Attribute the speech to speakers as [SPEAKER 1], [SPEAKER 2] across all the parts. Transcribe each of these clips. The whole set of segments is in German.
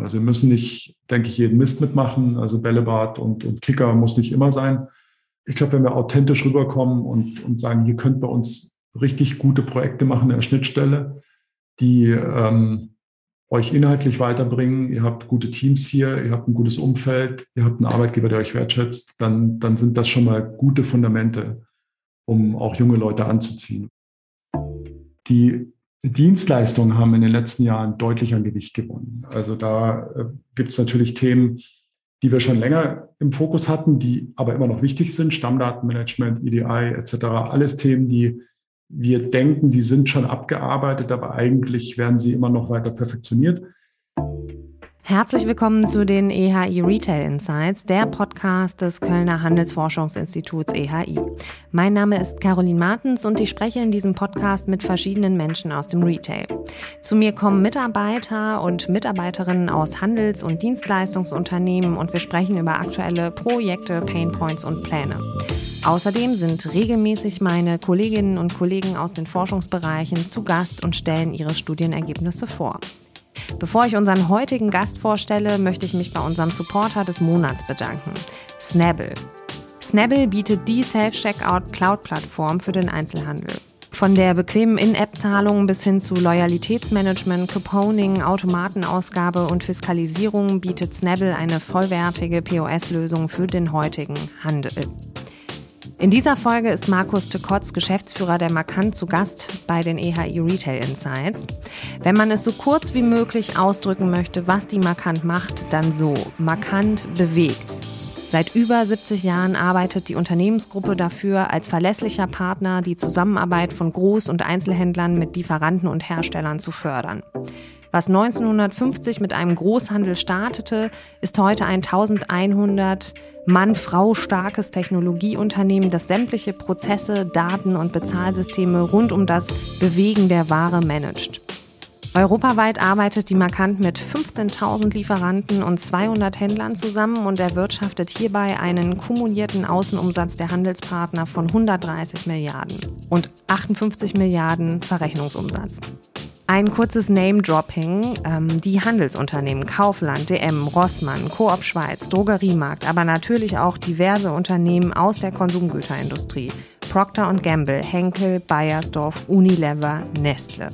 [SPEAKER 1] Also wir müssen nicht, denke ich, jeden Mist mitmachen. Also Bällebad und, und Kicker muss nicht immer sein. Ich glaube, wenn wir authentisch rüberkommen und, und sagen, hier könnt bei uns richtig gute Projekte machen in der Schnittstelle, die ähm, euch inhaltlich weiterbringen, ihr habt gute Teams hier, ihr habt ein gutes Umfeld, ihr habt einen Arbeitgeber, der euch wertschätzt, dann, dann sind das schon mal gute Fundamente, um auch junge Leute anzuziehen. Die Dienstleistungen haben in den letzten Jahren deutlich an Gewicht gewonnen. Also da äh, gibt es natürlich Themen, die wir schon länger im Fokus hatten, die aber immer noch wichtig sind, Stammdatenmanagement, EDI etc. Alles Themen, die wir denken, die sind schon abgearbeitet, aber eigentlich werden sie immer noch weiter perfektioniert.
[SPEAKER 2] Herzlich willkommen zu den EHI Retail Insights, der Podcast des Kölner Handelsforschungsinstituts EHI. Mein Name ist Caroline Martens und ich spreche in diesem Podcast mit verschiedenen Menschen aus dem Retail. Zu mir kommen Mitarbeiter und Mitarbeiterinnen aus Handels- und Dienstleistungsunternehmen und wir sprechen über aktuelle Projekte, Painpoints und Pläne. Außerdem sind regelmäßig meine Kolleginnen und Kollegen aus den Forschungsbereichen zu Gast und stellen ihre Studienergebnisse vor. Bevor ich unseren heutigen Gast vorstelle, möchte ich mich bei unserem Supporter des Monats bedanken, Snabble. Snabble bietet die Self-Checkout-Cloud-Plattform für den Einzelhandel. Von der bequemen In-App-Zahlung bis hin zu Loyalitätsmanagement, Couponing, Automatenausgabe und Fiskalisierung bietet Snabble eine vollwertige POS-Lösung für den heutigen Handel. In dieser Folge ist Markus Tekotz, Geschäftsführer der Markant, zu Gast bei den EHI Retail Insights. Wenn man es so kurz wie möglich ausdrücken möchte, was die Markant macht, dann so. Markant bewegt. Seit über 70 Jahren arbeitet die Unternehmensgruppe dafür, als verlässlicher Partner die Zusammenarbeit von Groß- und Einzelhändlern mit Lieferanten und Herstellern zu fördern. Was 1950 mit einem Großhandel startete, ist heute ein 1100 Mann-Frau starkes Technologieunternehmen, das sämtliche Prozesse, Daten und Bezahlsysteme rund um das Bewegen der Ware managt. Europaweit arbeitet die Markant mit 15.000 Lieferanten und 200 Händlern zusammen und erwirtschaftet hierbei einen kumulierten Außenumsatz der Handelspartner von 130 Milliarden und 58 Milliarden Verrechnungsumsatz. Ein kurzes Name-Dropping. Ähm, die Handelsunternehmen Kaufland, DM, Rossmann, Coop Schweiz, Drogeriemarkt, aber natürlich auch diverse Unternehmen aus der Konsumgüterindustrie. Procter Gamble, Henkel, Bayersdorf, Unilever, Nestle.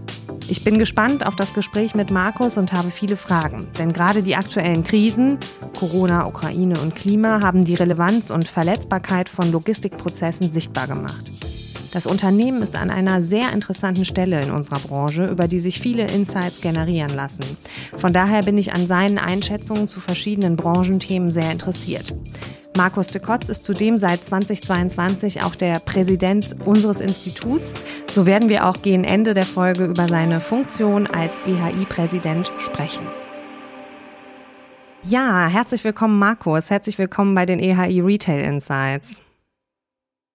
[SPEAKER 2] Ich bin gespannt auf das Gespräch mit Markus und habe viele Fragen. Denn gerade die aktuellen Krisen, Corona, Ukraine und Klima, haben die Relevanz und Verletzbarkeit von Logistikprozessen sichtbar gemacht. Das Unternehmen ist an einer sehr interessanten Stelle in unserer Branche, über die sich viele Insights generieren lassen. Von daher bin ich an seinen Einschätzungen zu verschiedenen Branchenthemen sehr interessiert. Markus de Kotz ist zudem seit 2022 auch der Präsident unseres Instituts. So werden wir auch gegen Ende der Folge über seine Funktion als EHI-Präsident sprechen. Ja, herzlich willkommen, Markus. Herzlich willkommen bei den EHI Retail Insights.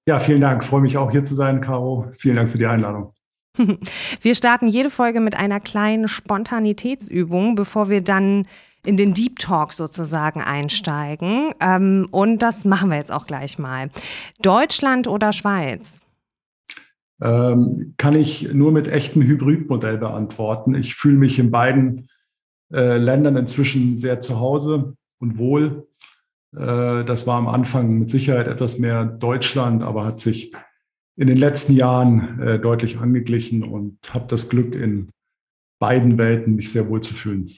[SPEAKER 1] Ja, vielen Dank. Ich freue mich auch hier zu sein, Caro. Vielen Dank für die Einladung.
[SPEAKER 2] Wir starten jede Folge mit einer kleinen Spontanitätsübung, bevor wir dann in den Deep Talk sozusagen einsteigen. Ähm, und das machen wir jetzt auch gleich mal. Deutschland oder Schweiz?
[SPEAKER 1] Ähm, kann ich nur mit echtem Hybridmodell beantworten. Ich fühle mich in beiden äh, Ländern inzwischen sehr zu Hause und wohl. Äh, das war am Anfang mit Sicherheit etwas mehr Deutschland, aber hat sich in den letzten Jahren äh, deutlich angeglichen und habe das Glück, in beiden Welten mich sehr wohl zu fühlen.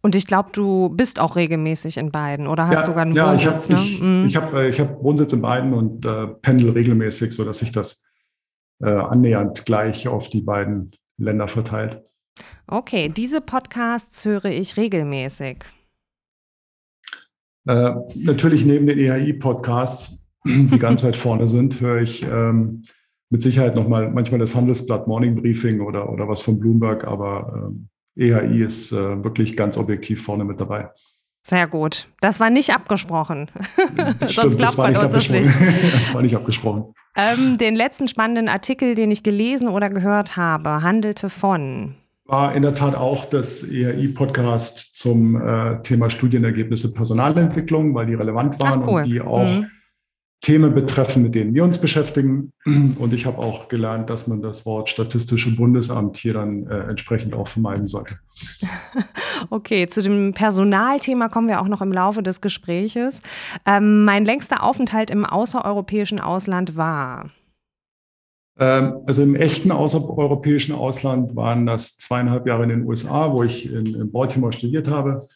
[SPEAKER 2] Und ich glaube, du bist auch regelmäßig in beiden oder hast
[SPEAKER 1] ja,
[SPEAKER 2] sogar einen
[SPEAKER 1] ja,
[SPEAKER 2] Wohnsitz?
[SPEAKER 1] Ich habe ich, mhm. ich hab, äh, ich hab Wohnsitz in beiden und äh, pendel regelmäßig, sodass sich das äh, annähernd gleich auf die beiden Länder verteilt.
[SPEAKER 2] Okay, diese Podcasts höre ich regelmäßig.
[SPEAKER 1] Äh, natürlich neben den EHI-Podcasts, die ganz weit vorne sind, höre ich ähm, mit Sicherheit nochmal manchmal das Handelsblatt Morning Briefing oder, oder was von Bloomberg, aber ähm, EHI ist äh, wirklich ganz objektiv vorne mit dabei.
[SPEAKER 2] Sehr gut. Das war nicht abgesprochen.
[SPEAKER 1] Das Sonst klappt bei uns das nicht. das war nicht abgesprochen.
[SPEAKER 2] Ähm, den letzten spannenden Artikel, den ich gelesen oder gehört habe, handelte von
[SPEAKER 1] war in der Tat auch das ERI-Podcast zum äh, Thema Studienergebnisse Personalentwicklung, weil die relevant waren
[SPEAKER 2] Ach, cool.
[SPEAKER 1] und die auch mhm. Themen betreffen, mit denen wir uns beschäftigen. Und ich habe auch gelernt, dass man das Wort Statistische Bundesamt hier dann äh, entsprechend auch vermeiden sollte.
[SPEAKER 2] Okay, zu dem Personalthema kommen wir auch noch im Laufe des Gespräches. Ähm, mein längster Aufenthalt im außereuropäischen Ausland war.
[SPEAKER 1] Ähm, also im echten außereuropäischen Ausland waren das zweieinhalb Jahre in den USA, wo ich in, in Baltimore studiert habe.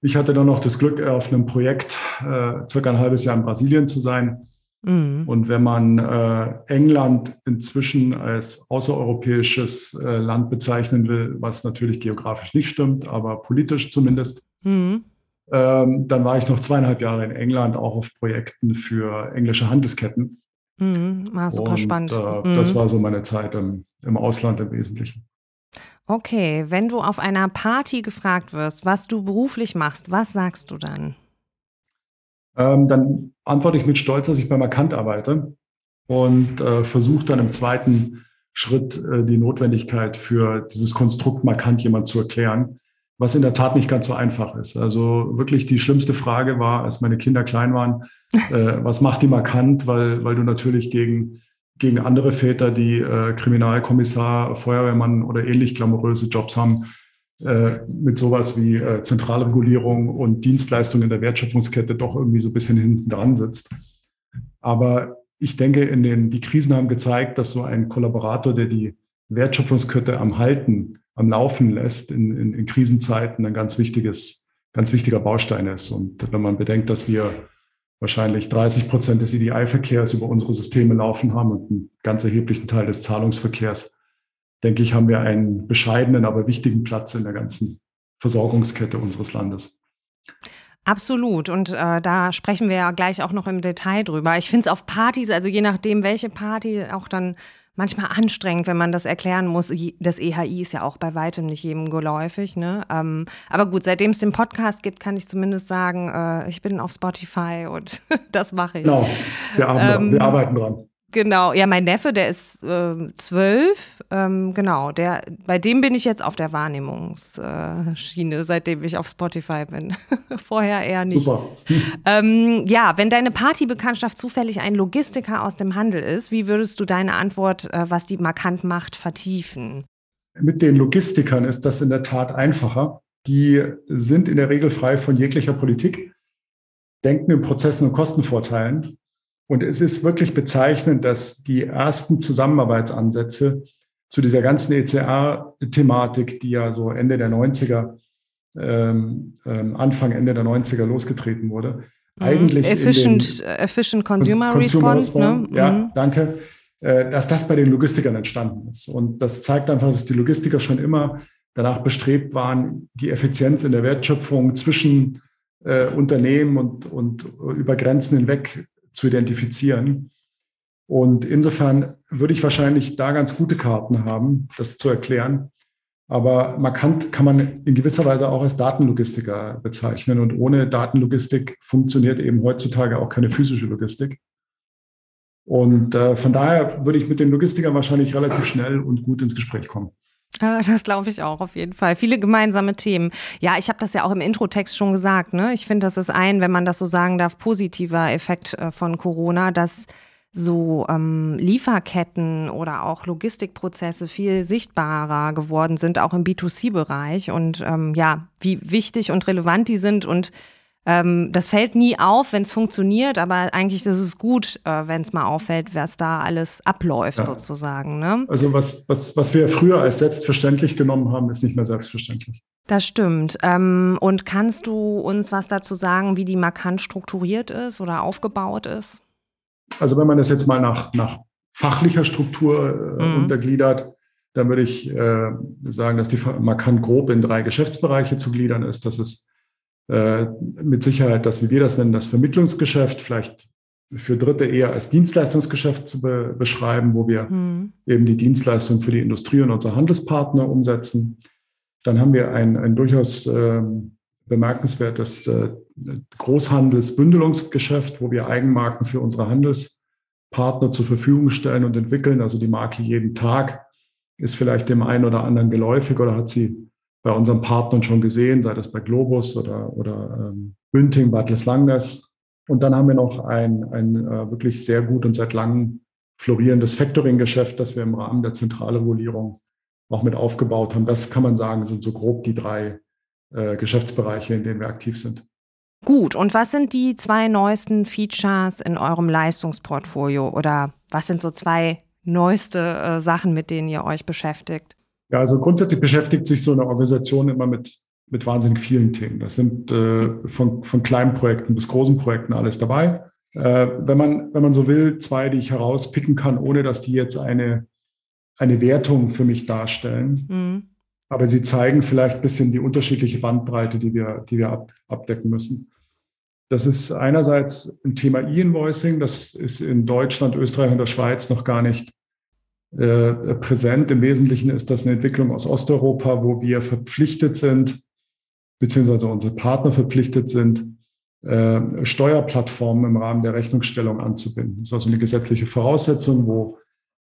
[SPEAKER 1] Ich hatte dann noch das Glück, auf einem Projekt äh, circa ein halbes Jahr in Brasilien zu sein. Mhm. Und wenn man äh, England inzwischen als außereuropäisches äh, Land bezeichnen will, was natürlich geografisch nicht stimmt, aber politisch zumindest, mhm. ähm, dann war ich noch zweieinhalb Jahre in England, auch auf Projekten für englische Handelsketten.
[SPEAKER 2] Mhm. Ah, super Und, spannend.
[SPEAKER 1] Äh, das mhm. war so meine Zeit im, im Ausland im Wesentlichen.
[SPEAKER 2] Okay, wenn du auf einer Party gefragt wirst, was du beruflich machst, was sagst du dann?
[SPEAKER 1] Ähm, dann antworte ich mit Stolz, dass ich bei Markant arbeite und äh, versuche dann im zweiten Schritt äh, die Notwendigkeit für dieses Konstrukt Markant jemand zu erklären, was in der Tat nicht ganz so einfach ist. Also wirklich die schlimmste Frage war, als meine Kinder klein waren, äh, was macht die Markant, weil, weil du natürlich gegen gegen andere Väter, die äh, Kriminalkommissar, Feuerwehrmann oder ähnlich glamouröse Jobs haben, äh, mit sowas wie äh, Zentralregulierung und Dienstleistungen in der Wertschöpfungskette doch irgendwie so ein bisschen hinten dran sitzt. Aber ich denke, in den, die Krisen haben gezeigt, dass so ein Kollaborator, der die Wertschöpfungskette am Halten, am Laufen lässt, in, in, in Krisenzeiten ein ganz wichtiges, ganz wichtiger Baustein ist. Und wenn man bedenkt, dass wir wahrscheinlich 30 Prozent des EDI-Verkehrs über unsere Systeme laufen haben und einen ganz erheblichen Teil des Zahlungsverkehrs, denke ich, haben wir einen bescheidenen, aber wichtigen Platz in der ganzen Versorgungskette unseres Landes.
[SPEAKER 2] Absolut. Und äh, da sprechen wir ja gleich auch noch im Detail drüber. Ich finde es auf Partys, also je nachdem, welche Party, auch dann manchmal anstrengend, wenn man das erklären muss. Das EHI ist ja auch bei weitem nicht jedem geläufig. Ne? Ähm, aber gut, seitdem es den Podcast gibt, kann ich zumindest sagen, äh, ich bin auf Spotify und das mache ich.
[SPEAKER 1] Genau, wir, ähm, wir arbeiten dran.
[SPEAKER 2] Genau, ja, mein Neffe, der ist äh, zwölf, ähm, genau, der, bei dem bin ich jetzt auf der Wahrnehmungsschiene, äh, seitdem ich auf Spotify bin. Vorher eher nicht. Super. Ähm, ja, wenn deine Partybekanntschaft zufällig ein Logistiker aus dem Handel ist, wie würdest du deine Antwort, äh, was die markant macht, vertiefen?
[SPEAKER 1] Mit den Logistikern ist das in der Tat einfacher. Die sind in der Regel frei von jeglicher Politik, denken in Prozessen und Kostenvorteilen und es ist wirklich bezeichnend, dass die ersten Zusammenarbeitsansätze zu dieser ganzen ECR-Thematik, die ja so Ende der 90er, ähm, ähm, Anfang, Ende der 90er losgetreten wurde,
[SPEAKER 2] mhm. eigentlich. Efficient, efficient Consumer, Consumer Response,
[SPEAKER 1] Response ne? Ja, mhm. danke. Äh, dass das bei den Logistikern entstanden ist. Und das zeigt einfach, dass die Logistiker schon immer danach bestrebt waren, die Effizienz in der Wertschöpfung zwischen äh, Unternehmen und, und über Grenzen hinweg zu identifizieren. Und insofern würde ich wahrscheinlich da ganz gute Karten haben, das zu erklären. Aber markant kann man in gewisser Weise auch als Datenlogistiker bezeichnen. Und ohne Datenlogistik funktioniert eben heutzutage auch keine physische Logistik. Und äh, von daher würde ich mit den Logistikern wahrscheinlich relativ schnell und gut ins Gespräch kommen.
[SPEAKER 2] Das glaube ich auch auf jeden Fall. Viele gemeinsame Themen. Ja, ich habe das ja auch im Introtext schon gesagt. Ne? Ich finde, das ist ein, wenn man das so sagen darf, positiver Effekt äh, von Corona, dass so ähm, Lieferketten oder auch Logistikprozesse viel sichtbarer geworden sind, auch im B2C-Bereich. Und ähm, ja, wie wichtig und relevant die sind und ähm, das fällt nie auf, wenn es funktioniert, aber eigentlich ist es gut, äh, wenn es mal auffällt, was da alles abläuft, ja. sozusagen. Ne?
[SPEAKER 1] Also was, was, was wir früher als selbstverständlich genommen haben, ist nicht mehr selbstverständlich.
[SPEAKER 2] Das stimmt. Ähm, und kannst du uns was dazu sagen, wie die markant strukturiert ist oder aufgebaut ist?
[SPEAKER 1] Also wenn man das jetzt mal nach, nach fachlicher Struktur äh, mhm. untergliedert, dann würde ich äh, sagen, dass die markant grob in drei Geschäftsbereiche zu gliedern ist. Das ist äh, mit Sicherheit das, wie wir das nennen, das Vermittlungsgeschäft, vielleicht für Dritte eher als Dienstleistungsgeschäft zu be beschreiben, wo wir mhm. eben die Dienstleistung für die Industrie und unsere Handelspartner umsetzen. Dann haben wir ein, ein durchaus äh, bemerkenswertes äh, Großhandelsbündelungsgeschäft, wo wir Eigenmarken für unsere Handelspartner zur Verfügung stellen und entwickeln. Also die Marke jeden Tag ist vielleicht dem einen oder anderen geläufig oder hat sie bei unseren Partnern schon gesehen, sei das bei Globus oder, oder ähm, Bünding, Bad Langnes Und dann haben wir noch ein, ein äh, wirklich sehr gut und seit langem florierendes Factoring-Geschäft, das wir im Rahmen der Zentralregulierung auch mit aufgebaut haben. Das kann man sagen, sind so grob die drei äh, Geschäftsbereiche, in denen wir aktiv sind.
[SPEAKER 2] Gut, und was sind die zwei neuesten Features in eurem Leistungsportfolio oder was sind so zwei neueste äh, Sachen, mit denen ihr euch beschäftigt?
[SPEAKER 1] Ja, also grundsätzlich beschäftigt sich so eine Organisation immer mit, mit wahnsinnig vielen Themen. Das sind äh, von, von kleinen Projekten bis großen Projekten alles dabei. Äh, wenn, man, wenn man so will, zwei, die ich herauspicken kann, ohne dass die jetzt eine, eine Wertung für mich darstellen. Mhm. Aber sie zeigen vielleicht ein bisschen die unterschiedliche Bandbreite, die wir, die wir ab, abdecken müssen. Das ist einerseits ein Thema E-Invoicing. Das ist in Deutschland, Österreich und der Schweiz noch gar nicht präsent. Im Wesentlichen ist das eine Entwicklung aus Osteuropa, wo wir verpflichtet sind, beziehungsweise unsere Partner verpflichtet sind, äh, Steuerplattformen im Rahmen der Rechnungsstellung anzubinden. Das ist also eine gesetzliche Voraussetzung, wo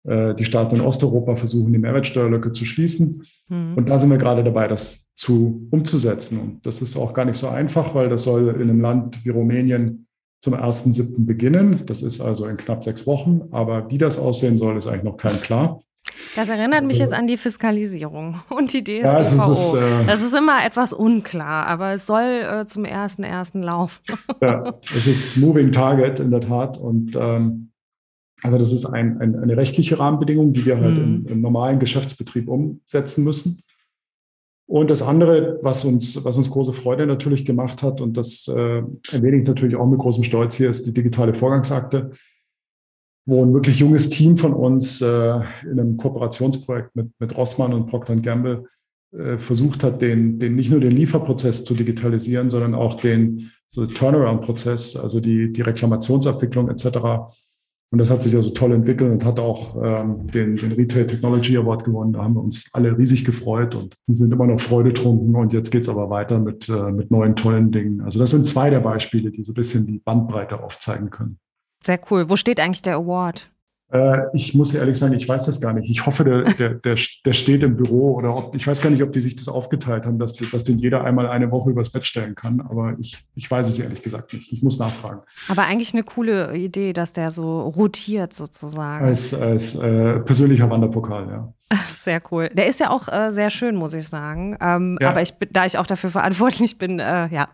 [SPEAKER 1] äh, die Staaten in Osteuropa versuchen, die Mehrwertsteuerlücke zu schließen. Mhm. Und da sind wir gerade dabei, das zu umzusetzen. Und das ist auch gar nicht so einfach, weil das soll in einem Land wie Rumänien zum 1.7. beginnen. Das ist also in knapp sechs Wochen. Aber wie das aussehen soll, ist eigentlich noch kein klar.
[SPEAKER 2] Das erinnert mich also jetzt an die Fiskalisierung und die DSGVO. Ja, ist, äh, das ist immer etwas unklar, aber es soll äh, zum 1.1. laufen.
[SPEAKER 1] ja, es ist Moving Target in der Tat. Und ähm, also das ist ein, ein, eine rechtliche Rahmenbedingung, die wir halt mhm. im, im, normalen Geschäftsbetrieb umsetzen müssen. Und das andere, was uns, was uns große Freude natürlich gemacht hat, und das äh, erwähne ich natürlich auch mit großem Stolz hier, ist die digitale Vorgangsakte, wo ein wirklich junges Team von uns äh, in einem Kooperationsprojekt mit, mit Rossmann und Procter Gamble äh, versucht hat, den, den nicht nur den Lieferprozess zu digitalisieren, sondern auch den so Turnaround-Prozess, also die, die Reklamationsabwicklung etc. Und das hat sich also toll entwickelt und hat auch ähm, den, den Retail Technology Award gewonnen. Da haben wir uns alle riesig gefreut und die sind immer noch freudetrunken. Und jetzt geht es aber weiter mit, äh, mit neuen tollen Dingen. Also das sind zwei der Beispiele, die so ein bisschen die Bandbreite aufzeigen können.
[SPEAKER 2] Sehr cool. Wo steht eigentlich der Award?
[SPEAKER 1] Äh, ich muss ehrlich sagen, ich weiß das gar nicht. Ich hoffe, der, der, der, der steht im Büro oder ob, ich weiß gar nicht, ob die sich das aufgeteilt haben, dass, dass den jeder einmal eine Woche übers Bett stellen kann. Aber ich, ich weiß es ehrlich gesagt nicht. Ich muss nachfragen.
[SPEAKER 2] Aber eigentlich eine coole Idee, dass der so rotiert sozusagen.
[SPEAKER 1] Als, als äh, persönlicher Wanderpokal, ja.
[SPEAKER 2] Sehr cool. Der ist ja auch äh, sehr schön, muss ich sagen. Ähm, ja. Aber ich, da ich auch dafür verantwortlich bin, äh, ja.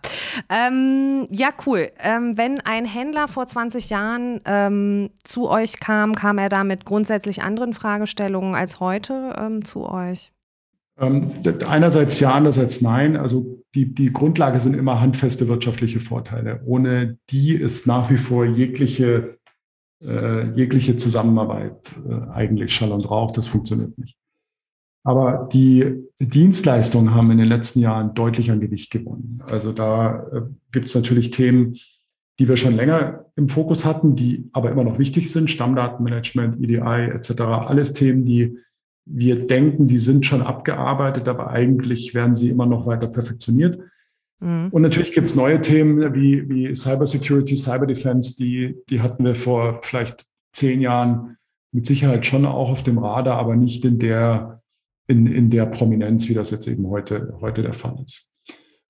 [SPEAKER 2] Ähm, ja, cool. Ähm, wenn ein Händler vor 20 Jahren ähm, zu euch kam, kam er da mit grundsätzlich anderen Fragestellungen als heute ähm, zu euch?
[SPEAKER 1] Ähm, einerseits ja, andererseits nein. Also die, die Grundlage sind immer handfeste wirtschaftliche Vorteile. Ohne die ist nach wie vor jegliche äh, jegliche Zusammenarbeit äh, eigentlich Schall und Rauch, das funktioniert nicht. Aber die Dienstleistungen haben in den letzten Jahren deutlich an Gewicht gewonnen. Also da äh, gibt es natürlich Themen, die wir schon länger im Fokus hatten, die aber immer noch wichtig sind. Stammdatenmanagement, EDI etc. Alles Themen, die wir denken, die sind schon abgearbeitet, aber eigentlich werden sie immer noch weiter perfektioniert. Mhm. Und natürlich gibt es neue Themen wie, wie Cybersecurity, Cyberdefense, die, die hatten wir vor vielleicht zehn Jahren mit Sicherheit schon auch auf dem Radar, aber nicht in der, in, in der Prominenz, wie das jetzt eben heute, heute der Fall ist.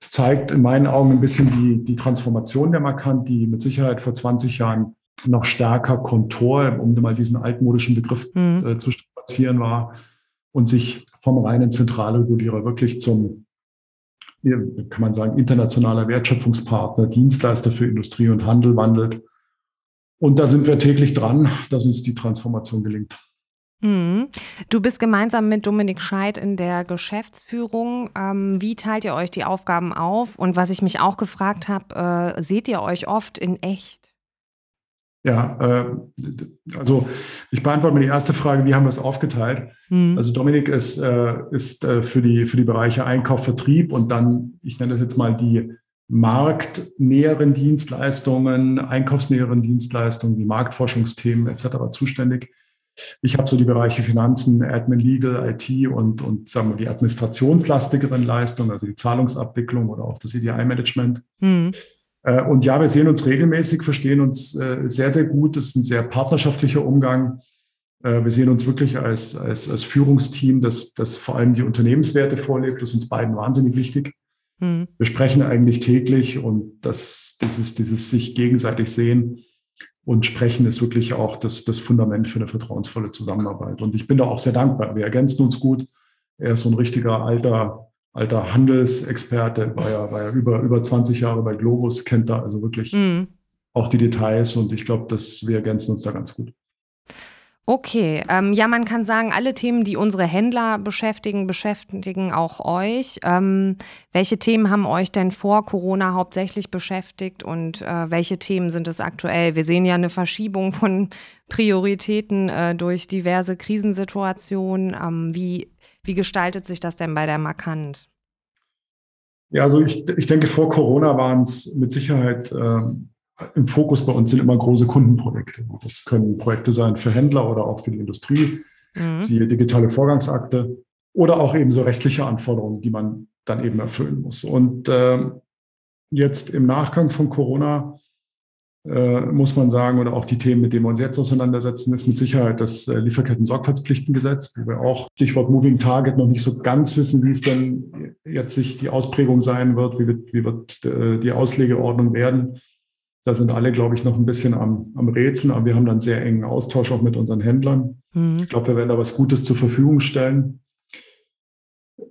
[SPEAKER 1] Es zeigt in meinen Augen ein bisschen die, die Transformation der Markant, die mit Sicherheit vor 20 Jahren noch stärker Kontor, um mal diesen altmodischen Begriff mhm. äh, zu strapazieren war und sich vom reinen Zentralregulierer wirklich zum kann man sagen, internationaler Wertschöpfungspartner, Dienstleister für Industrie und Handel wandelt. Und da sind wir täglich dran, dass uns die Transformation gelingt.
[SPEAKER 2] Mhm. Du bist gemeinsam mit Dominik Scheid in der Geschäftsführung. Ähm, wie teilt ihr euch die Aufgaben auf? Und was ich mich auch gefragt habe, äh, seht ihr euch oft in echt?
[SPEAKER 1] Ja, äh, also ich beantworte mir die erste Frage, wie haben wir es aufgeteilt? Mhm. Also Dominik ist, äh, ist äh, für, die, für die Bereiche Einkauf, Vertrieb und dann, ich nenne das jetzt mal die marktnäheren Dienstleistungen, einkaufsnäheren Dienstleistungen, wie Marktforschungsthemen etc. zuständig. Ich habe so die Bereiche Finanzen, Admin, Legal, IT und, und sagen wir, die administrationslastigeren Leistungen, also die Zahlungsabwicklung oder auch das EDI-Management. Mhm. Äh, und ja, wir sehen uns regelmäßig, verstehen uns äh, sehr, sehr gut. Es ist ein sehr partnerschaftlicher Umgang. Äh, wir sehen uns wirklich als, als, als Führungsteam, das, das vor allem die Unternehmenswerte vorlebt. Das ist uns beiden wahnsinnig wichtig. Mhm. Wir sprechen eigentlich täglich und das, dieses, dieses sich gegenseitig sehen und sprechen ist wirklich auch das, das Fundament für eine vertrauensvolle Zusammenarbeit. Und ich bin da auch sehr dankbar. Wir ergänzen uns gut. Er ist so ein richtiger alter, alter Handelsexperte, war ja, war ja über, über 20 Jahre bei Globus, kennt da also wirklich mhm. auch die Details und ich glaube, dass wir ergänzen uns da ganz gut.
[SPEAKER 2] Okay, ähm, ja, man kann sagen, alle Themen, die unsere Händler beschäftigen, beschäftigen auch euch. Ähm, welche Themen haben euch denn vor Corona hauptsächlich beschäftigt und äh, welche Themen sind es aktuell? Wir sehen ja eine Verschiebung von Prioritäten äh, durch diverse Krisensituationen. Ähm, wie, wie gestaltet sich das denn bei der Markant?
[SPEAKER 1] Ja, also ich, ich denke, vor Corona waren es mit Sicherheit ähm, im Fokus bei uns sind immer große Kundenprojekte. Das können Projekte sein für Händler oder auch für die Industrie, mhm. siehe digitale Vorgangsakte oder auch eben so rechtliche Anforderungen, die man dann eben erfüllen muss. Und äh, jetzt im Nachgang von Corona äh, muss man sagen, oder auch die Themen, mit denen wir uns jetzt auseinandersetzen, ist mit Sicherheit das äh, Lieferketten-Sorgfaltspflichtengesetz, wo wir auch Stichwort Moving Target noch nicht so ganz wissen, wie es denn jetzt sich die Ausprägung sein wird, wie wird, wie wird äh, die Auslegeordnung werden. Da sind alle, glaube ich, noch ein bisschen am, am Rätseln, aber wir haben dann sehr engen Austausch auch mit unseren Händlern. Mhm. Ich glaube, wir werden da was Gutes zur Verfügung stellen.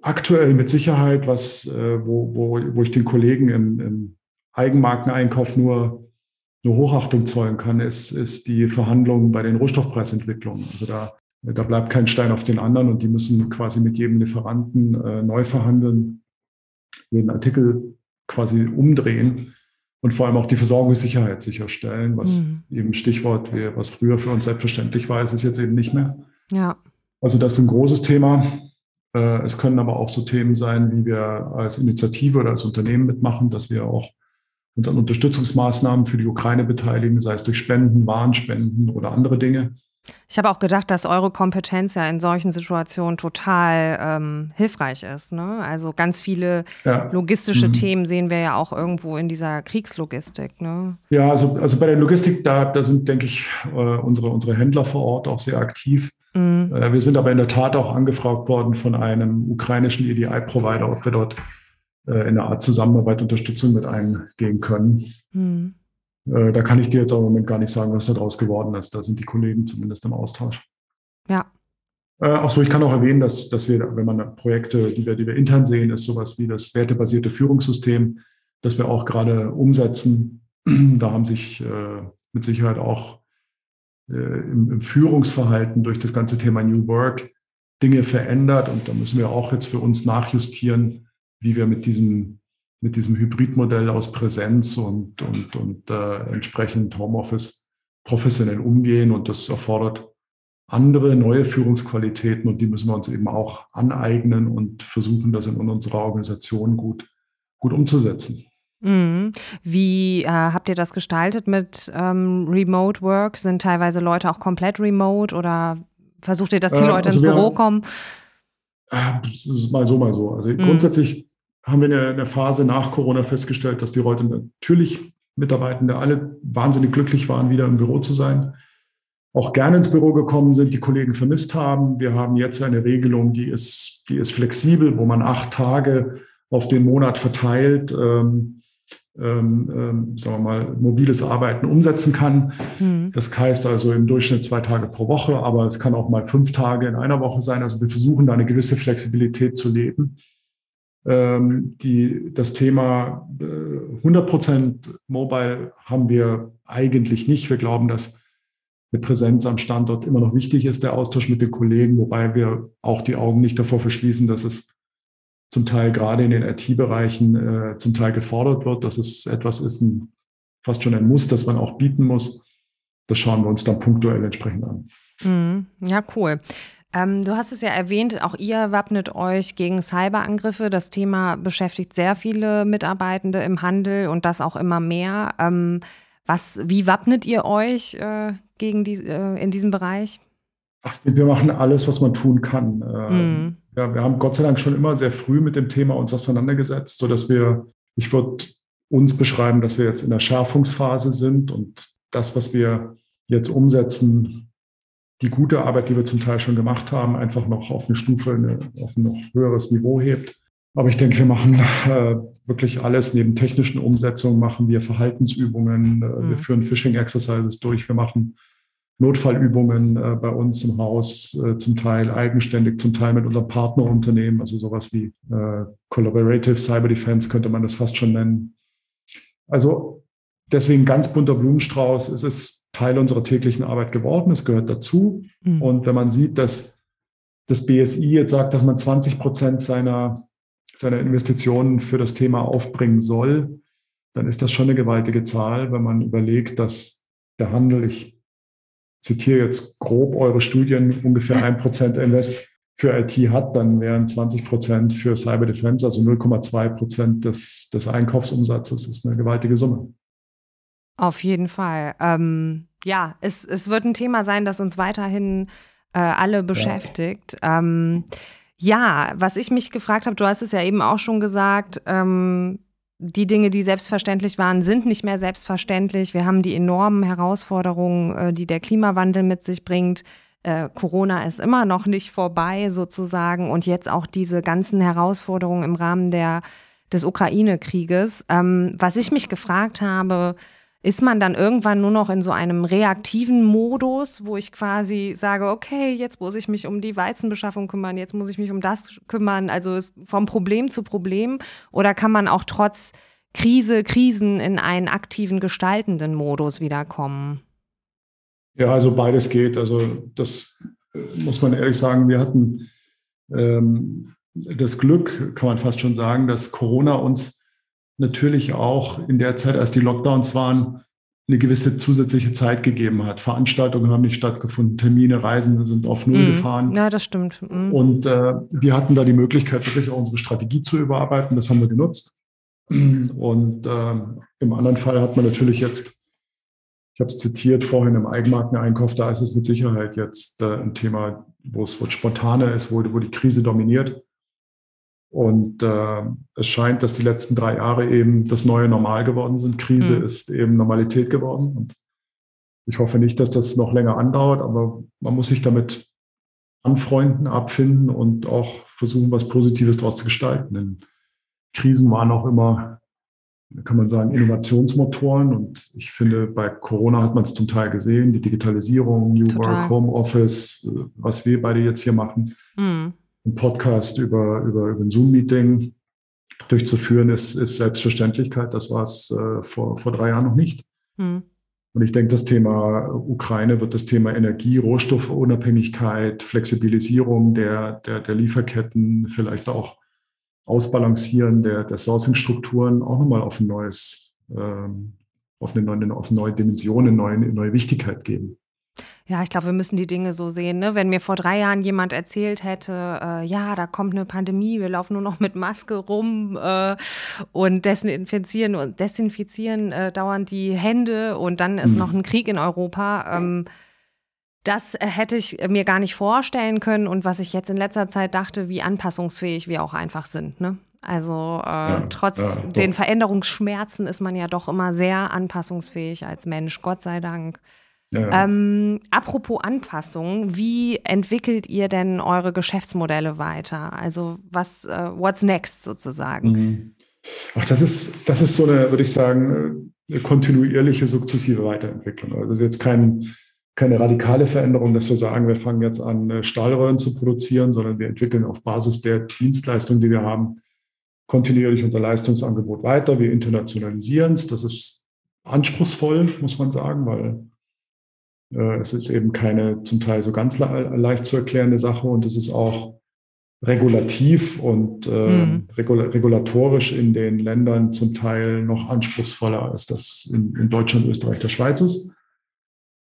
[SPEAKER 1] Aktuell mit Sicherheit, was, äh, wo, wo, wo ich den Kollegen im, im Eigenmarkeneinkauf nur, nur Hochachtung zollen kann, ist, ist die Verhandlung bei den Rohstoffpreisentwicklungen. Also da, da bleibt kein Stein auf den anderen und die müssen quasi mit jedem Lieferanten äh, neu verhandeln, jeden Artikel quasi umdrehen und vor allem auch die Versorgungssicherheit sicherstellen, was mhm. eben Stichwort, was früher für uns selbstverständlich war, ist es jetzt eben nicht mehr. Ja. Also das ist ein großes Thema. Äh, es können aber auch so Themen sein, wie wir als Initiative oder als Unternehmen mitmachen, dass wir auch uns an Unterstützungsmaßnahmen für die Ukraine beteiligen, sei es durch Spenden, Warenspenden oder andere Dinge.
[SPEAKER 2] Ich habe auch gedacht, dass eure Kompetenz ja in solchen Situationen total ähm, hilfreich ist. Ne? Also ganz viele ja. logistische mhm. Themen sehen wir ja auch irgendwo in dieser Kriegslogistik. Ne?
[SPEAKER 1] Ja, also, also bei der Logistik, da, da sind, denke ich, äh, unsere, unsere Händler vor Ort auch sehr aktiv. Mhm. Äh, wir sind aber in der Tat auch angefragt worden von einem ukrainischen EDI-Provider, ob wir dort in einer Art Zusammenarbeit Unterstützung mit eingehen können. Mhm. Äh, da kann ich dir jetzt auch im Moment gar nicht sagen, was daraus geworden ist. Da sind die Kollegen zumindest im Austausch. Ja. Äh, Achso, ich kann auch erwähnen, dass, dass wir, wenn man Projekte, die wir, die wir intern sehen, ist sowas wie das wertebasierte Führungssystem, das wir auch gerade umsetzen. Da haben sich äh, mit Sicherheit auch äh, im, im, Führungsverhalten durch das ganze Thema New Work Dinge verändert. Und da müssen wir auch jetzt für uns nachjustieren, wie wir mit diesem mit diesem Hybridmodell aus Präsenz und, und, und äh, entsprechend Homeoffice professionell umgehen. Und das erfordert andere neue Führungsqualitäten und die müssen wir uns eben auch aneignen und versuchen, das in unserer Organisation gut, gut umzusetzen.
[SPEAKER 2] Mhm. Wie äh, habt ihr das gestaltet mit ähm, Remote Work? Sind teilweise Leute auch komplett remote oder versucht ihr, dass die äh, Leute also ins Büro haben, kommen?
[SPEAKER 1] Äh, mal so, mal so. Also mhm. grundsätzlich haben wir in der Phase nach Corona festgestellt, dass die Leute natürlich Mitarbeitende alle wahnsinnig glücklich waren, wieder im Büro zu sein, auch gerne ins Büro gekommen sind, die Kollegen vermisst haben. Wir haben jetzt eine Regelung, die ist, die ist flexibel, wo man acht Tage auf den Monat verteilt, ähm, ähm, ähm, sagen wir mal, mobiles Arbeiten umsetzen kann. Mhm. Das heißt also im Durchschnitt zwei Tage pro Woche, aber es kann auch mal fünf Tage in einer Woche sein. Also wir versuchen da eine gewisse Flexibilität zu leben die, das Thema äh, 100% Mobile haben wir eigentlich nicht. Wir glauben, dass eine Präsenz am Standort immer noch wichtig ist, der Austausch mit den Kollegen, wobei wir auch die Augen nicht davor verschließen, dass es zum Teil gerade in den IT-Bereichen äh, zum Teil gefordert wird, dass es etwas ist, ein, fast schon ein Muss, das man auch bieten muss. Das schauen wir uns dann punktuell entsprechend an.
[SPEAKER 2] Mhm. Ja, cool. Ähm, du hast es ja erwähnt, auch ihr wappnet euch gegen Cyberangriffe. Das Thema beschäftigt sehr viele Mitarbeitende im Handel und das auch immer mehr. Ähm, was, wie wappnet ihr euch äh, gegen die, äh, in diesem Bereich?
[SPEAKER 1] Ach, wir machen alles, was man tun kann. Äh, mm. ja, wir haben Gott sei Dank schon immer sehr früh mit dem Thema uns auseinandergesetzt, sodass wir, ich würde uns beschreiben, dass wir jetzt in der Schärfungsphase sind und das, was wir jetzt umsetzen, die gute Arbeit, die wir zum Teil schon gemacht haben, einfach noch auf eine Stufe, eine, auf ein noch höheres Niveau hebt. Aber ich denke, wir machen, äh, wirklich alles. Neben technischen Umsetzungen machen wir Verhaltensübungen, mhm. wir führen Phishing-Exercises durch, wir machen Notfallübungen äh, bei uns im Haus, äh, zum Teil eigenständig, zum Teil mit unserem Partnerunternehmen, also sowas wie äh, Collaborative Cyber Defense könnte man das fast schon nennen. Also deswegen ganz bunter Blumenstrauß. Es ist Teil unserer täglichen Arbeit geworden. Es gehört dazu. Mhm. Und wenn man sieht, dass das BSI jetzt sagt, dass man 20 Prozent seiner, seiner Investitionen für das Thema aufbringen soll, dann ist das schon eine gewaltige Zahl, wenn man überlegt, dass der Handel, ich zitiere jetzt grob eure Studien, ungefähr ein Prozent Invest für IT hat, dann wären 20 Prozent für Cyber Defense, also 0,2 Prozent des, des Einkaufsumsatzes. Ist eine gewaltige Summe.
[SPEAKER 2] Auf jeden Fall. Ähm, ja, es, es wird ein Thema sein, das uns weiterhin äh, alle beschäftigt. Ja. Ähm, ja, was ich mich gefragt habe, du hast es ja eben auch schon gesagt, ähm, die Dinge, die selbstverständlich waren, sind nicht mehr selbstverständlich. Wir haben die enormen Herausforderungen, äh, die der Klimawandel mit sich bringt. Äh, Corona ist immer noch nicht vorbei sozusagen und jetzt auch diese ganzen Herausforderungen im Rahmen der, des Ukraine-Krieges. Ähm, was ich mich gefragt habe, ist man dann irgendwann nur noch in so einem reaktiven Modus, wo ich quasi sage, okay, jetzt muss ich mich um die Weizenbeschaffung kümmern, jetzt muss ich mich um das kümmern, also vom Problem zu Problem? Oder kann man auch trotz Krise, Krisen in einen aktiven, gestaltenden Modus wiederkommen?
[SPEAKER 1] Ja, also beides geht. Also das äh, muss man ehrlich sagen, wir hatten ähm, das Glück, kann man fast schon sagen, dass Corona uns natürlich auch in der Zeit, als die Lockdowns waren, eine gewisse zusätzliche Zeit gegeben hat. Veranstaltungen haben nicht stattgefunden, Termine, Reisen sind auf Null mm, gefahren.
[SPEAKER 2] Ja, das stimmt.
[SPEAKER 1] Mm. Und äh, wir hatten da die Möglichkeit, wirklich auch unsere Strategie zu überarbeiten. Das haben wir genutzt. Und äh, im anderen Fall hat man natürlich jetzt, ich habe es zitiert vorhin im Eigenmarkeneinkauf, da ist es mit Sicherheit jetzt äh, ein Thema, wo es, wo spontaner ist, wo, wo die Krise dominiert. Und äh, es scheint, dass die letzten drei Jahre eben das neue Normal geworden sind. Krise mhm. ist eben Normalität geworden. Und ich hoffe nicht, dass das noch länger andauert, aber man muss sich damit anfreunden, abfinden und auch versuchen, was Positives daraus zu gestalten. Denn Krisen waren auch immer, kann man sagen, Innovationsmotoren. Und ich finde, bei Corona hat man es zum Teil gesehen, die Digitalisierung, New Total. Work, Home Office, was wir beide jetzt hier machen. Mhm einen Podcast über, über, über ein Zoom-Meeting durchzuführen, ist, ist Selbstverständlichkeit. Das war es äh, vor, vor drei Jahren noch nicht. Mhm. Und ich denke, das Thema Ukraine wird das Thema Energie, Rohstoffunabhängigkeit, Flexibilisierung der, der, der Lieferketten, vielleicht auch Ausbalancieren der, der Sourcing-Strukturen auch nochmal auf ein neues, ähm, auf eine neue, auf eine neue Dimension, eine neue, eine neue Wichtigkeit geben.
[SPEAKER 2] Ja, ich glaube, wir müssen die Dinge so sehen. Ne? Wenn mir vor drei Jahren jemand erzählt hätte, äh, ja, da kommt eine Pandemie, wir laufen nur noch mit Maske rum äh, und desinfizieren und desinfizieren äh, dauernd die Hände und dann ist mhm. noch ein Krieg in Europa. Ähm, das hätte ich mir gar nicht vorstellen können und was ich jetzt in letzter Zeit dachte, wie anpassungsfähig wir auch einfach sind. Ne? Also äh, ja, trotz ja, den Veränderungsschmerzen ist man ja doch immer sehr anpassungsfähig als Mensch, Gott sei Dank. Ja. Ähm, apropos Anpassung, wie entwickelt ihr denn eure Geschäftsmodelle weiter? Also was, uh, what's next sozusagen?
[SPEAKER 1] Mhm. Ach, das ist, das ist so eine, würde ich sagen, eine kontinuierliche, sukzessive Weiterentwicklung. Also jetzt kein, keine radikale Veränderung, dass wir sagen, wir fangen jetzt an, Stahlröhren zu produzieren, sondern wir entwickeln auf Basis der Dienstleistungen, die wir haben, kontinuierlich unser Leistungsangebot weiter. Wir internationalisieren es. Das ist anspruchsvoll, muss man sagen, weil äh, es ist eben keine zum Teil so ganz leicht zu erklärende Sache und es ist auch regulativ und äh, mhm. regulatorisch in den Ländern zum Teil noch anspruchsvoller, als das in, in Deutschland, Österreich, der Schweiz ist.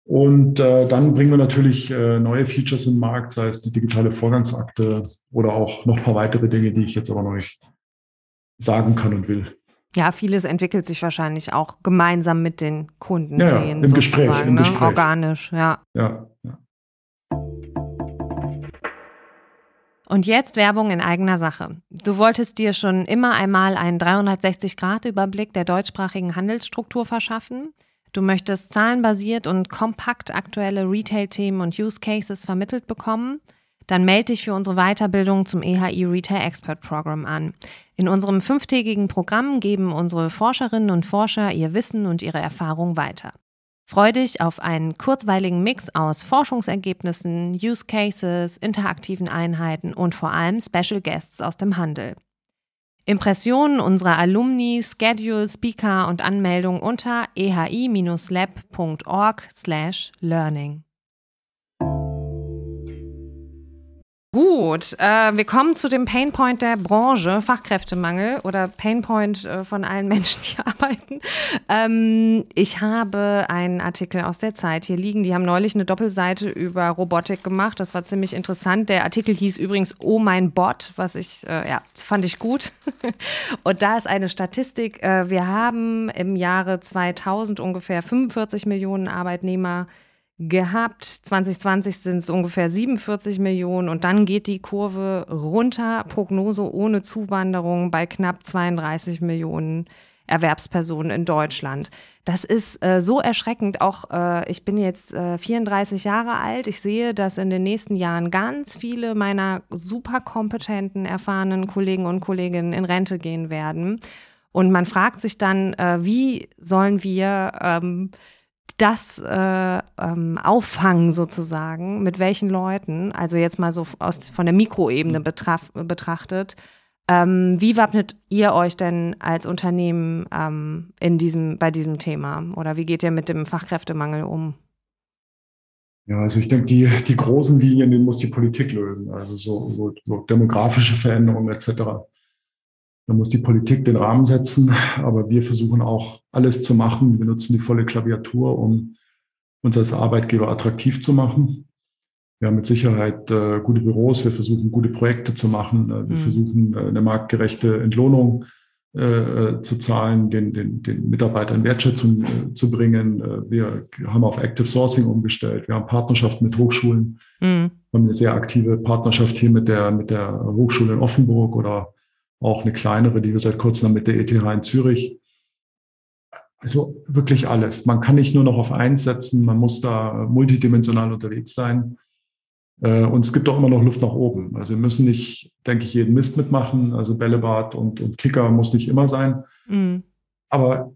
[SPEAKER 1] Und äh, dann bringen wir natürlich äh, neue Features im Markt, sei es die digitale Vorgangsakte oder auch noch ein paar weitere Dinge, die ich jetzt aber noch nicht sagen kann und will.
[SPEAKER 2] Ja, vieles entwickelt sich wahrscheinlich auch gemeinsam mit den Kunden.
[SPEAKER 1] Ja, im Gespräch, im
[SPEAKER 2] ne?
[SPEAKER 1] Gespräch.
[SPEAKER 2] Organisch, ja.
[SPEAKER 1] Ja, ja.
[SPEAKER 2] Und jetzt Werbung in eigener Sache. Du wolltest dir schon immer einmal einen 360-Grad-Überblick der deutschsprachigen Handelsstruktur verschaffen. Du möchtest zahlenbasiert und kompakt aktuelle Retail-Themen und Use Cases vermittelt bekommen. Dann melde dich für unsere Weiterbildung zum EHI Retail Expert Program an. In unserem fünftägigen Programm geben unsere Forscherinnen und Forscher ihr Wissen und ihre Erfahrung weiter. Freu dich auf einen kurzweiligen Mix aus Forschungsergebnissen, Use Cases, interaktiven Einheiten und vor allem Special Guests aus dem Handel. Impressionen unserer Alumni, Schedule, Speaker und Anmeldung unter ehi-lab.org/learning. Gut, äh, wir kommen zu dem Painpoint der Branche, Fachkräftemangel oder Painpoint äh, von allen Menschen, die arbeiten. Ähm, ich habe einen Artikel aus der Zeit hier liegen. Die haben neulich eine Doppelseite über Robotik gemacht. Das war ziemlich interessant. Der Artikel hieß übrigens Oh mein Bot, was ich, äh, ja, fand ich gut. Und da ist eine Statistik. Äh, wir haben im Jahre 2000 ungefähr 45 Millionen Arbeitnehmer gehabt. 2020 sind es ungefähr 47 Millionen und dann geht die Kurve runter. Prognose ohne Zuwanderung bei knapp 32 Millionen Erwerbspersonen in Deutschland. Das ist äh, so erschreckend. Auch äh, ich bin jetzt äh, 34 Jahre alt. Ich sehe, dass in den nächsten Jahren ganz viele meiner super kompetenten, erfahrenen Kollegen und Kolleginnen in Rente gehen werden. Und man fragt sich dann, äh, wie sollen wir ähm, das äh, ähm, auffangen sozusagen, mit welchen Leuten, also jetzt mal so aus, von der Mikroebene betraf, betrachtet, ähm, wie wappnet ihr euch denn als Unternehmen ähm, in diesem, bei diesem Thema? Oder wie geht ihr mit dem Fachkräftemangel um?
[SPEAKER 1] Ja, also ich denke, die, die großen Linien, die muss die Politik lösen. Also so, so, so demografische Veränderungen etc. Da muss die Politik den Rahmen setzen, aber wir versuchen auch alles zu machen. Wir nutzen die volle Klaviatur, um uns als Arbeitgeber attraktiv zu machen. Wir haben mit Sicherheit äh, gute Büros, wir versuchen gute Projekte zu machen, äh, wir mhm. versuchen äh, eine marktgerechte Entlohnung äh, zu zahlen, den, den, den Mitarbeitern Wertschätzung zu bringen. wir haben auf Active Sourcing umgestellt, wir haben Partnerschaften mit Hochschulen, mhm. haben eine sehr aktive Partnerschaft hier mit der, mit der Hochschule in Offenburg oder auch eine kleinere, die wir seit kurzem haben mit der ETH in Zürich. Also wirklich alles. Man kann nicht nur noch auf eins setzen, man muss da multidimensional unterwegs sein. Äh, und es gibt auch immer noch Luft nach oben. Also wir müssen nicht, denke ich, jeden Mist mitmachen. Also Bällebad und, und Kicker muss nicht immer sein. Mhm. Aber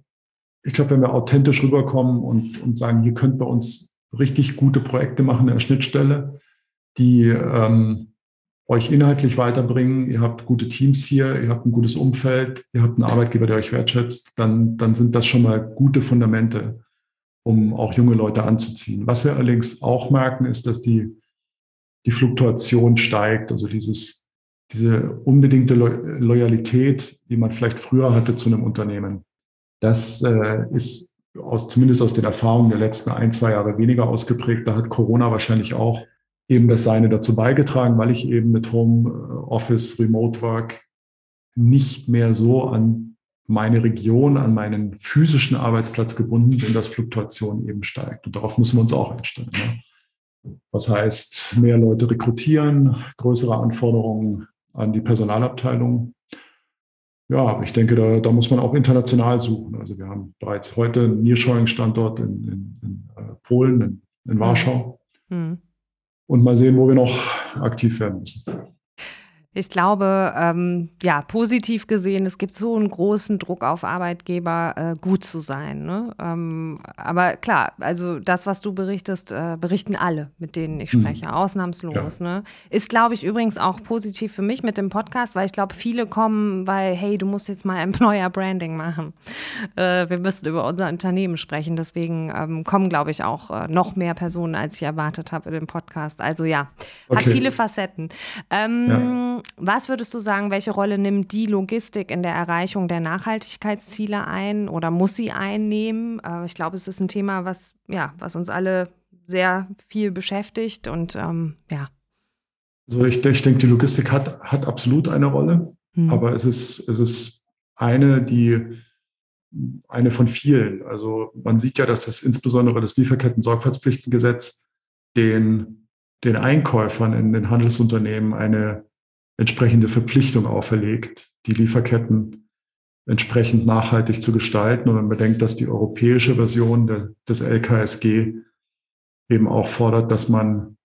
[SPEAKER 1] ich glaube, wenn wir authentisch rüberkommen und, und sagen, hier könnt bei uns richtig gute Projekte machen in der Schnittstelle, die ähm, euch inhaltlich weiterbringen, ihr habt gute Teams hier, ihr habt ein gutes Umfeld, ihr habt einen Arbeitgeber, der euch wertschätzt, dann, dann sind das schon mal gute Fundamente, um auch junge Leute anzuziehen. Was wir allerdings auch merken, ist, dass die, die Fluktuation steigt, also dieses, diese unbedingte Loyalität, die man vielleicht früher hatte zu einem Unternehmen. Das äh, ist aus, zumindest aus den Erfahrungen der letzten ein, zwei Jahre weniger ausgeprägt. Da hat Corona wahrscheinlich auch eben das Seine dazu beigetragen, weil ich eben mit Home Office, Remote Work nicht mehr so an meine Region, an meinen physischen Arbeitsplatz gebunden bin, dass Fluktuation eben steigt. Und darauf müssen wir uns auch einstellen. Ne? Was heißt, mehr Leute rekrutieren, größere Anforderungen an die Personalabteilung. Ja, aber ich denke, da, da muss man auch international suchen. Also wir haben bereits heute einen Nearshoring-Standort in, in, in äh, Polen, in, in Warschau. Mhm und mal sehen, wo wir noch aktiv werden müssen.
[SPEAKER 2] Ich glaube, ähm, ja, positiv gesehen, es gibt so einen großen Druck auf Arbeitgeber, äh, gut zu sein. Ne? Ähm, aber klar, also das, was du berichtest, äh, berichten alle, mit denen ich mhm. spreche, mhm. ausnahmslos. Ja. Ne? Ist, glaube ich, übrigens auch positiv für mich mit dem Podcast, weil ich glaube, viele kommen, weil, hey, du musst jetzt mal Employer Branding machen. Äh, wir müssen über unser Unternehmen sprechen. Deswegen ähm, kommen, glaube ich, auch äh, noch mehr Personen, als ich erwartet habe in dem Podcast. Also ja, hat okay. viele Facetten. Ähm, ja was würdest du sagen, welche Rolle nimmt die Logistik in der Erreichung der Nachhaltigkeitsziele ein oder muss sie einnehmen? Äh, ich glaube, es ist ein Thema, was, ja, was uns alle sehr viel beschäftigt und ähm, ja.
[SPEAKER 1] Also ich, ich denke, die Logistik hat, hat absolut eine Rolle, hm. aber es ist, es ist eine, die eine von vielen. Also man sieht ja, dass das insbesondere das Lieferketten-Sorgfaltspflichtengesetz den, den Einkäufern in den Handelsunternehmen eine entsprechende Verpflichtung auferlegt, die Lieferketten entsprechend nachhaltig zu gestalten. Und man bedenkt, dass die europäische Version de, des LKSG eben auch fordert, dass man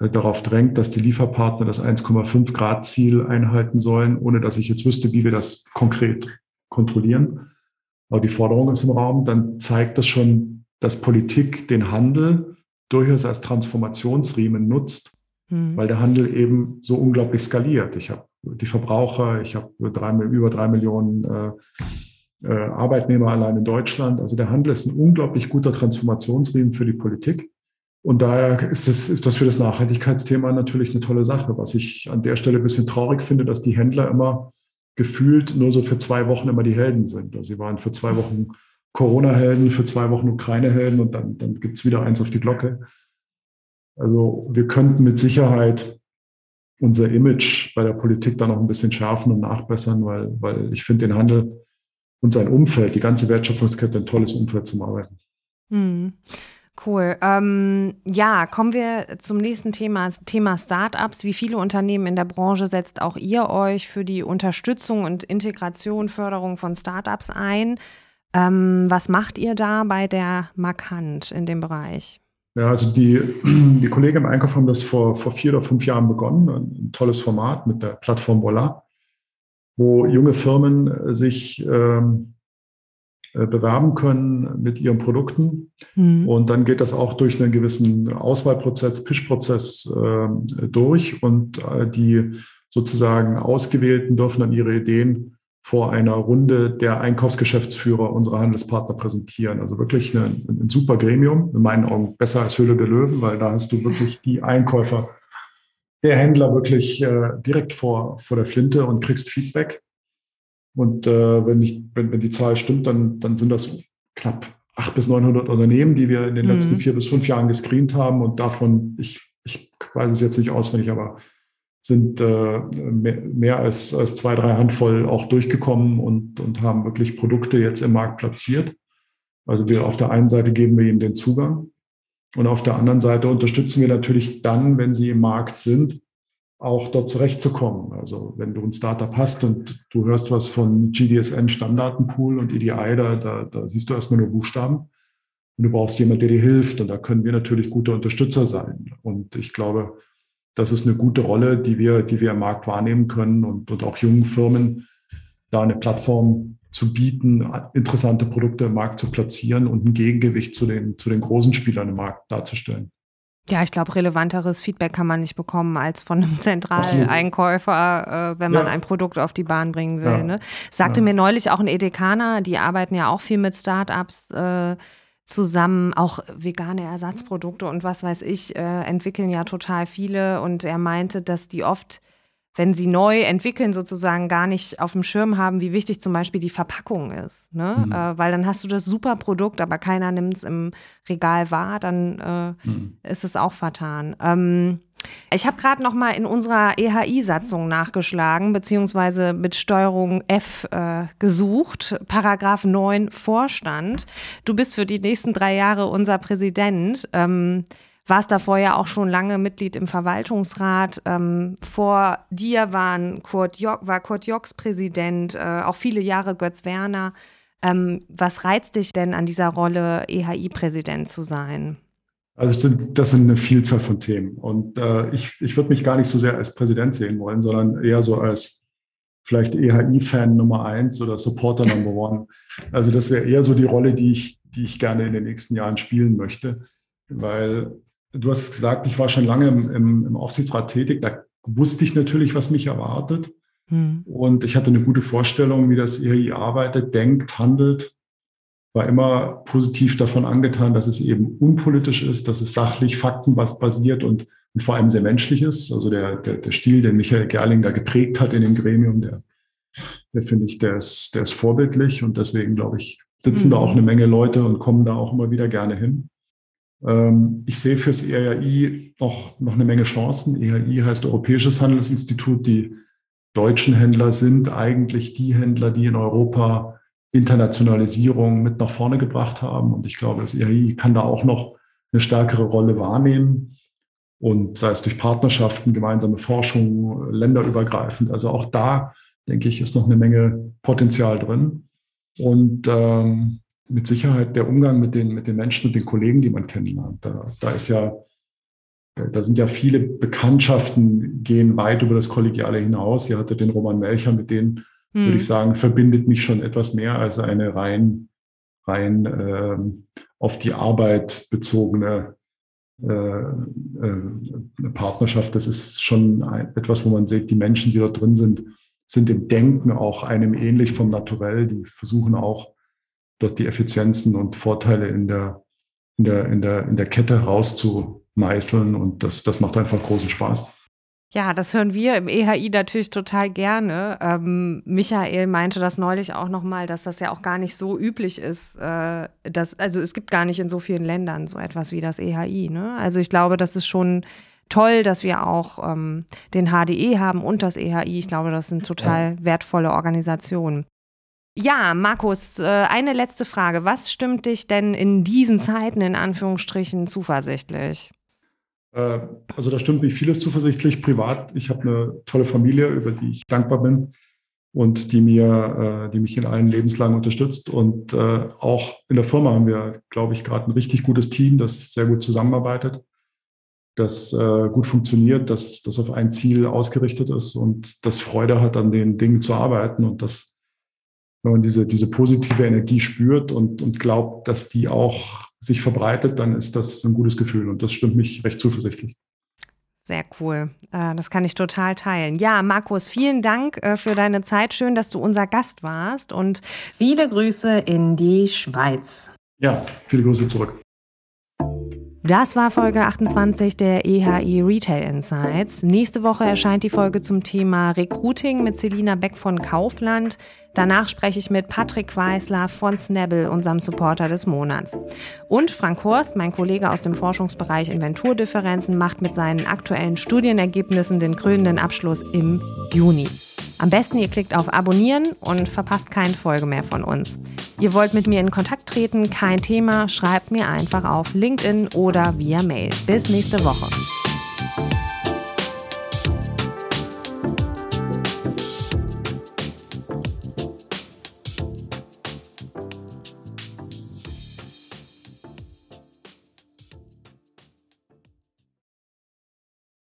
[SPEAKER 1] äh, darauf drängt, dass die Lieferpartner das 1,5 Grad Ziel einhalten sollen, ohne dass ich jetzt wüsste, wie wir das konkret kontrollieren. Aber die Forderung ist im Raum, dann zeigt das schon, dass Politik den Handel durchaus als Transformationsriemen nutzt, mhm. weil der Handel eben so unglaublich skaliert. Ich habe die Verbraucher, ich habe über drei Millionen äh, äh, Arbeitnehmer allein in Deutschland. Also der Handel ist ein unglaublich guter Transformationsriemen für die Politik. Und daher ist das, ist das für das Nachhaltigkeitsthema natürlich eine tolle Sache. Was ich an der Stelle ein bisschen traurig finde, dass die Händler immer gefühlt nur so für zwei Wochen immer die Helden sind. Also sie waren für zwei Wochen Corona-Helden, für zwei Wochen Ukraine-Helden und dann, dann gibt es wieder eins auf die Glocke. Also wir könnten mit Sicherheit unser Image bei der Politik da noch ein bisschen schärfen und nachbessern, weil, weil ich finde den Handel und sein Umfeld, die ganze Wertschöpfungskette ein tolles Umfeld zum Arbeiten.
[SPEAKER 2] Hm. Cool. Ähm, ja, kommen wir zum nächsten Thema, Thema Startups. Wie viele Unternehmen in der Branche setzt auch ihr euch für die Unterstützung und Integration, Förderung von Startups ein? Ähm, was macht ihr da bei der Markant in dem Bereich?
[SPEAKER 1] Ja, also die, die Kollegen im Einkauf haben das vor, vor vier oder fünf Jahren begonnen. Ein tolles Format mit der Plattform Voila, wo junge Firmen äh, sich ähm, äh, bewerben können mit ihren Produkten. Mhm. Und dann geht das auch durch einen gewissen Auswahlprozess, Pischprozess äh, durch. Und äh, die sozusagen Ausgewählten dürfen dann ihre Ideen vor einer Runde der Einkaufsgeschäftsführer unserer Handelspartner präsentieren. Also wirklich ein, ein super Gremium, in meinen Augen besser als Höhle der Löwen, weil da hast du wirklich die Einkäufer, der Händler wirklich äh, direkt vor, vor der Flinte und kriegst Feedback. Und äh, wenn, ich, wenn, wenn die Zahl stimmt, dann, dann sind das knapp 800 bis 900 Unternehmen, die wir in den mhm. letzten vier bis fünf Jahren gescreent haben. Und davon, ich, ich weiß es jetzt nicht auswendig, aber sind äh, mehr als, als zwei, drei Handvoll auch durchgekommen und, und haben wirklich Produkte jetzt im Markt platziert. Also wir auf der einen Seite geben wir ihnen den Zugang und auf der anderen Seite unterstützen wir natürlich dann, wenn sie im Markt sind, auch dort zurechtzukommen. Also wenn du ein Startup hast und du hörst was von GDSN Stammdatenpool und EDI, da, da, da siehst du erstmal nur Buchstaben. Und du brauchst jemanden, der dir hilft. Und da können wir natürlich gute Unterstützer sein. Und ich glaube, das ist eine gute Rolle, die wir, die wir im Markt wahrnehmen können und, und auch jungen Firmen da eine Plattform zu bieten, interessante Produkte im Markt zu platzieren und ein Gegengewicht zu den, zu den großen Spielern im Markt darzustellen.
[SPEAKER 2] Ja, ich glaube, relevanteres Feedback kann man nicht bekommen als von einem Zentraleinkäufer, äh, wenn man ja. ein Produkt auf die Bahn bringen will. Ja. Ne? Sagte ja. mir neulich auch ein Edekaner, die arbeiten ja auch viel mit Startups. Äh, zusammen auch vegane Ersatzprodukte und was weiß ich, äh, entwickeln ja total viele. Und er meinte, dass die oft, wenn sie neu entwickeln, sozusagen gar nicht auf dem Schirm haben, wie wichtig zum Beispiel die Verpackung ist. Ne? Mhm. Äh, weil dann hast du das super Produkt, aber keiner nimmt es im Regal wahr, dann äh, mhm. ist es auch vertan. Ähm, ich habe gerade noch mal in unserer EHI-Satzung nachgeschlagen, beziehungsweise mit Steuerung F äh, gesucht, Paragraph 9 Vorstand. Du bist für die nächsten drei Jahre unser Präsident. Ähm, warst davor ja auch schon lange Mitglied im Verwaltungsrat. Ähm, vor dir waren Kurt Jock, war Kurt Jocks Präsident, äh, auch viele Jahre Götz Werner. Ähm, was reizt dich denn an dieser Rolle, EHI-Präsident zu sein?
[SPEAKER 1] Also das sind, das sind eine Vielzahl von Themen. Und äh, ich, ich würde mich gar nicht so sehr als Präsident sehen wollen, sondern eher so als vielleicht EHI-Fan Nummer eins oder Supporter Number one. Also das wäre eher so die Rolle, die ich, die ich gerne in den nächsten Jahren spielen möchte. Weil du hast gesagt, ich war schon lange im, im, im Aufsichtsrat tätig. Da wusste ich natürlich, was mich erwartet. Hm. Und ich hatte eine gute Vorstellung, wie das EHI arbeitet, denkt, handelt war immer positiv davon angetan, dass es eben unpolitisch ist, dass es sachlich, faktenbasiert und, und vor allem sehr menschlich ist. Also der, der, der Stil, den Michael Gerling da geprägt hat in dem Gremium, der, der finde ich, der ist, der ist vorbildlich und deswegen, glaube ich, sitzen mhm. da auch eine Menge Leute und kommen da auch immer wieder gerne hin. Ähm, ich sehe fürs ERI noch, noch eine Menge Chancen. ERI heißt Europäisches Handelsinstitut. Die deutschen Händler sind eigentlich die Händler, die in Europa Internationalisierung mit nach vorne gebracht haben. Und ich glaube, das ERI kann da auch noch eine stärkere Rolle wahrnehmen. Und sei es durch Partnerschaften, gemeinsame Forschung, länderübergreifend. Also auch da, denke ich, ist noch eine Menge Potenzial drin. Und ähm, mit Sicherheit der Umgang mit den, mit den Menschen und den Kollegen, die man kennenlernt. Da, da ist ja da sind ja viele Bekanntschaften, gehen weit über das Kollegiale hinaus. Ihr hatte den Roman Melcher, mit denen, hm. würde ich sagen, verbindet mich schon etwas mehr als eine rein, rein äh, auf die Arbeit bezogene äh, äh, Partnerschaft. Das ist schon ein, etwas, wo man sieht, die Menschen, die dort drin sind, sind im Denken auch einem ähnlich vom Naturell. Die versuchen auch dort die Effizienzen und Vorteile in der, in der, in der, in der Kette rauszu, meißeln und das, das macht einfach großen Spaß.
[SPEAKER 2] Ja, das hören wir im EHI natürlich total gerne. Ähm, Michael meinte das neulich auch nochmal, dass das ja auch gar nicht so üblich ist. Äh, dass, also es gibt gar nicht in so vielen Ländern so etwas wie das EHI. Ne? Also ich glaube, das ist schon toll, dass wir auch ähm, den HDE haben und das EHI. Ich glaube, das sind total wertvolle Organisationen. Ja, Markus, äh, eine letzte Frage. Was stimmt dich denn in diesen Zeiten in Anführungsstrichen zuversichtlich?
[SPEAKER 1] Äh, also da stimmt mich vieles zuversichtlich. Privat, ich habe eine tolle Familie, über die ich dankbar bin und die mir, äh, die mich in allen Lebenslagen unterstützt. Und äh, auch in der Firma haben wir, glaube ich, gerade ein richtig gutes Team, das sehr gut zusammenarbeitet, das gut funktioniert, das, das auf ein Ziel ausgerichtet ist und das Freude hat, an den Dingen zu arbeiten und das wenn man diese, diese positive Energie spürt und, und glaubt, dass die auch sich verbreitet, dann ist das ein gutes Gefühl und das stimmt mich recht zuversichtlich.
[SPEAKER 2] Sehr cool. Äh, das kann ich total teilen. Ja, Markus, vielen Dank äh, für deine Zeit. Schön, dass du unser Gast warst und viele Grüße in die Schweiz.
[SPEAKER 1] Ja, viele Grüße zurück.
[SPEAKER 2] Das war Folge 28 der EHI Retail Insights. Nächste Woche erscheint die Folge zum Thema Recruiting mit Selina Beck von Kaufland. Danach spreche ich mit Patrick Weisler von Snabble, unserem Supporter des Monats. Und Frank Horst, mein Kollege aus dem Forschungsbereich Inventurdifferenzen, macht mit seinen aktuellen Studienergebnissen den krönenden Abschluss im Juni. Am besten ihr klickt auf Abonnieren und verpasst keine Folge mehr von uns. Ihr wollt mit mir in Kontakt treten, kein Thema, schreibt mir einfach auf LinkedIn oder via Mail. Bis nächste Woche.